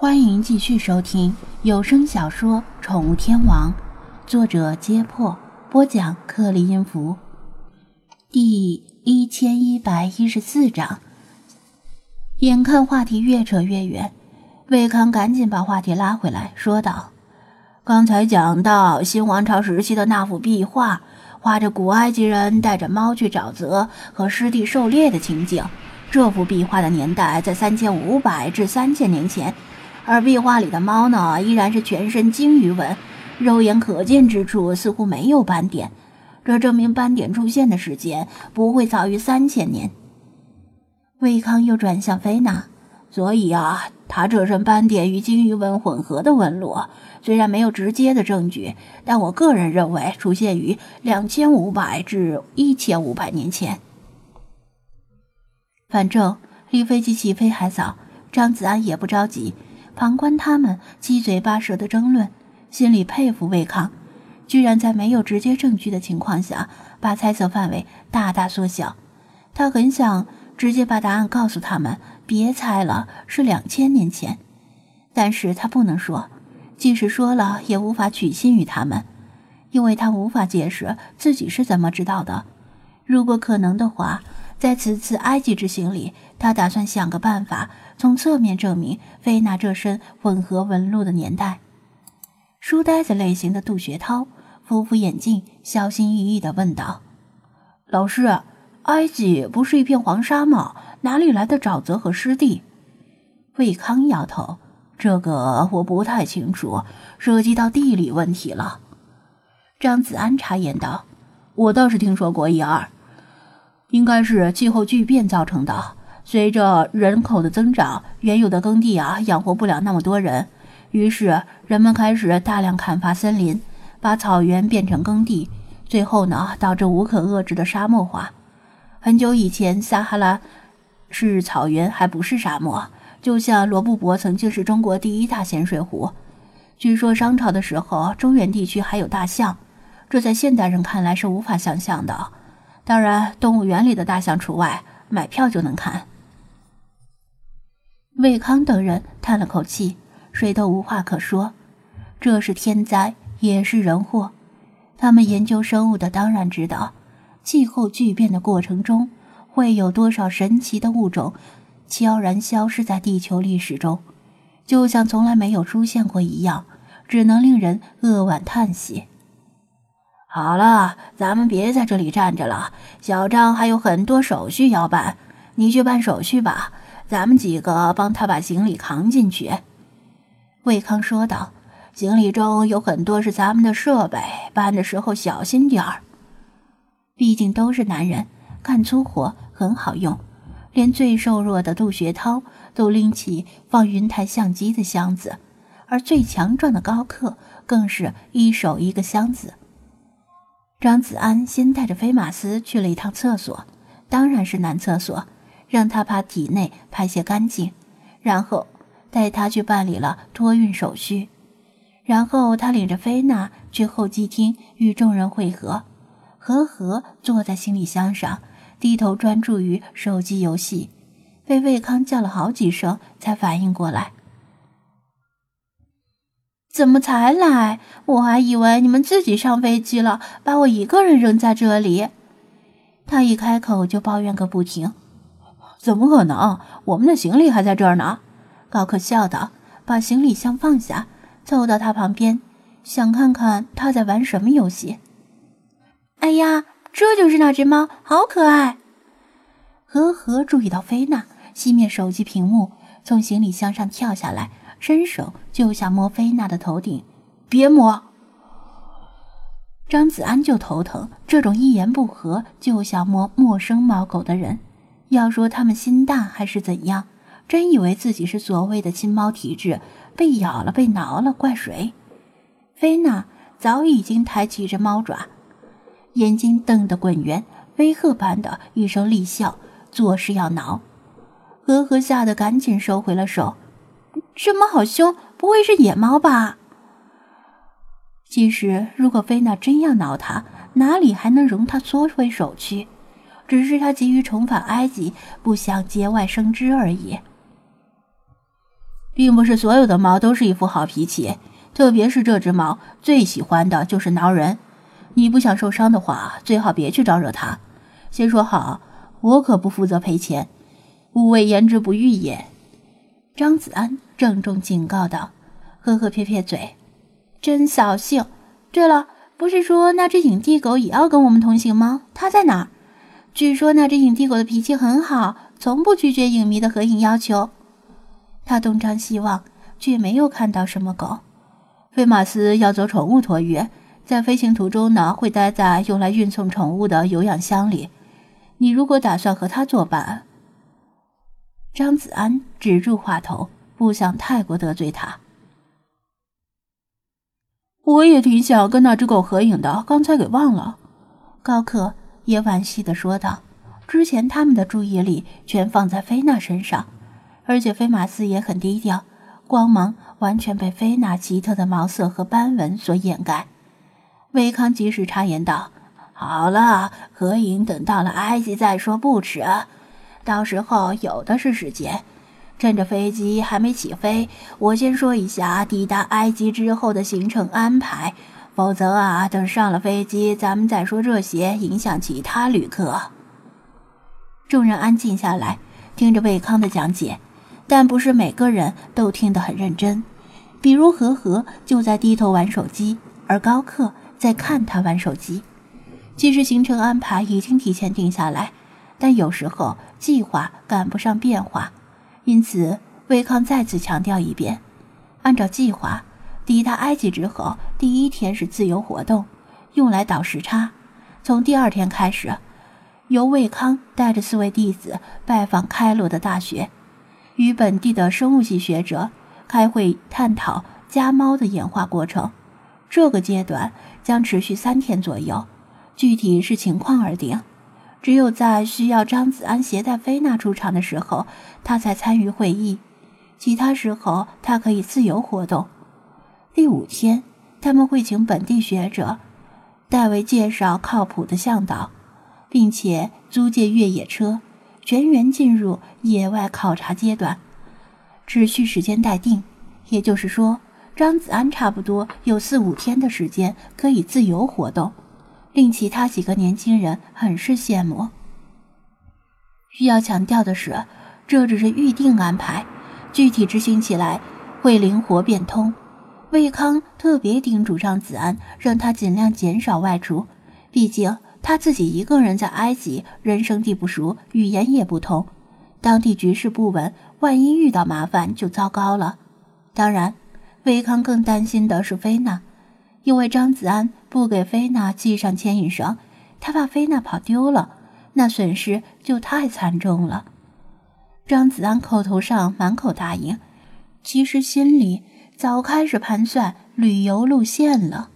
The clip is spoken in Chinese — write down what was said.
欢迎继续收听有声小说《宠物天王》，作者：揭破，播讲：克里音符，第一千一百一十四章。眼看话题越扯越远，魏康赶紧把话题拉回来，说道：“刚才讲到新王朝时期的那幅壁画，画着古埃及人带着猫去沼泽和湿地狩猎的情景。这幅壁画的年代在三千五百至三千年前。”而壁画里的猫呢，依然是全身鲸鱼纹，肉眼可见之处似乎没有斑点，这证明斑点出现的时间不会早于三千年。魏康又转向菲娜，所以啊，他这身斑点与鲸鱼纹混合的纹路，虽然没有直接的证据，但我个人认为出现于两千五百至一千五百年前。反正离飞机起飞还早，张子安也不着急。旁观他们七嘴八舌的争论，心里佩服魏康，居然在没有直接证据的情况下，把猜测范围大大缩小。他很想直接把答案告诉他们，别猜了，是两千年前。但是他不能说，即使说了，也无法取信于他们，因为他无法解释自己是怎么知道的。如果可能的话。在此次埃及之行里，他打算想个办法，从侧面证明菲娜这身混合纹路的年代。书呆子类型的杜学涛扶扶眼镜，小心翼翼地问道：“老师，埃及不是一片黄沙吗？哪里来的沼泽和湿地？”魏康摇头：“这个我不太清楚，涉及到地理问题了。”张子安插言道：“我倒是听说过一二。”应该是气候巨变造成的。随着人口的增长，原有的耕地啊养活不了那么多人，于是人们开始大量砍伐森林，把草原变成耕地，最后呢导致无可遏制的沙漠化。很久以前，撒哈拉是草原，还不是沙漠。就像罗布泊曾经是中国第一大咸水湖。据说商朝的时候，中原地区还有大象，这在现代人看来是无法想象的。当然，动物园里的大象除外，买票就能看。魏康等人叹了口气，谁都无话可说。这是天灾，也是人祸。他们研究生物的当然知道，气候巨变的过程中，会有多少神奇的物种悄然消失在地球历史中，就像从来没有出现过一样，只能令人扼腕叹息。好了，咱们别在这里站着了。小张还有很多手续要办，你去办手续吧。咱们几个帮他把行李扛进去。”魏康说道，“行李中有很多是咱们的设备，搬的时候小心点儿。毕竟都是男人，干粗活很好用。连最瘦弱的杜学涛都拎起放云台相机的箱子，而最强壮的高克更是一手一个箱子。”张子安先带着飞马斯去了一趟厕所，当然是男厕所，让他把体内排泄干净，然后带他去办理了托运手续，然后他领着菲娜去候机厅与众人会合。和和坐在行李箱上，低头专注于手机游戏，被魏康叫了好几声才反应过来。怎么才来？我还以为你们自己上飞机了，把我一个人扔在这里。他一开口就抱怨个不停。怎么可能？我们的行李还在这儿呢。高克笑道，把行李箱放下，凑到他旁边，想看看他在玩什么游戏。哎呀，这就是那只猫，好可爱。呵呵，注意到菲娜，熄灭手机屏幕，从行李箱上跳下来。伸手就想摸菲娜的头顶，别摸！张子安就头疼，这种一言不合就想摸陌生猫狗的人，要说他们心大还是怎样，真以为自己是所谓的亲猫体质，被咬了被挠了，怪谁？菲娜早已经抬起着猫爪，眼睛瞪得滚圆，威吓般的一声厉笑，作势要挠。呵呵，吓得赶紧收回了手。这猫好凶，不会是野猫吧？其实，如果菲娜真要挠他，哪里还能容他缩回手去？只是他急于重返埃及，不想节外生枝而已。并不是所有的猫都是一副好脾气，特别是这只猫最喜欢的就是挠人。你不想受伤的话，最好别去招惹它。先说好，我可不负责赔钱，勿谓言之不预也。”张子安郑重警告道，呵呵撇撇嘴，真扫兴。对了，不是说那只影帝狗也要跟我们同行吗？它在哪儿？据说那只影帝狗的脾气很好，从不拒绝影迷的合影要求。他东张西望，却没有看到什么狗。菲马斯要走宠物托运，在飞行途中呢，会待在用来运送宠物的有氧箱里。你如果打算和他作伴，张子安止住话头，不想太过得罪他。我也挺想跟那只狗合影的，刚才给忘了。高克也惋惜的说道：“之前他们的注意力全放在菲娜身上。”而且菲马斯也很低调，光芒完全被菲娜奇特的毛色和斑纹所掩盖。维康及时插言道：“好了，合影等到了埃及再说不迟，到时候有的是时间。趁着飞机还没起飞，我先说一下抵达埃及之后的行程安排，否则啊，等上了飞机咱们再说这些，影响其他旅客。”众人安静下来，听着魏康的讲解。但不是每个人都听得很认真，比如和和就在低头玩手机，而高克在看他玩手机。其实行程安排已经提前定下来，但有时候计划赶不上变化，因此魏康再次强调一遍：按照计划，抵达埃及之后，第一天是自由活动，用来倒时差。从第二天开始，由魏康带着四位弟子拜访开罗的大学。与本地的生物系学者开会探讨家猫的演化过程，这个阶段将持续三天左右，具体视情况而定。只有在需要张子安携带菲娜出场的时候，他才参与会议，其他时候他可以自由活动。第五天，他们会请本地学者代为介绍靠谱的向导，并且租借越野车。全员进入野外考察阶段，只需时间待定。也就是说，张子安差不多有四五天的时间可以自由活动，令其他几个年轻人很是羡慕。需要强调的是，这只是预定安排，具体执行起来会灵活变通。魏康特别叮嘱张子安，让他尽量减少外出，毕竟。他自己一个人在埃及，人生地不熟，语言也不通，当地局势不稳，万一遇到麻烦就糟糕了。当然，维康更担心的是菲娜，因为张子安不给菲娜系上牵引绳，他怕菲娜跑丢了，那损失就太惨重了。张子安口头上满口答应，其实心里早开始盘算旅游路线了。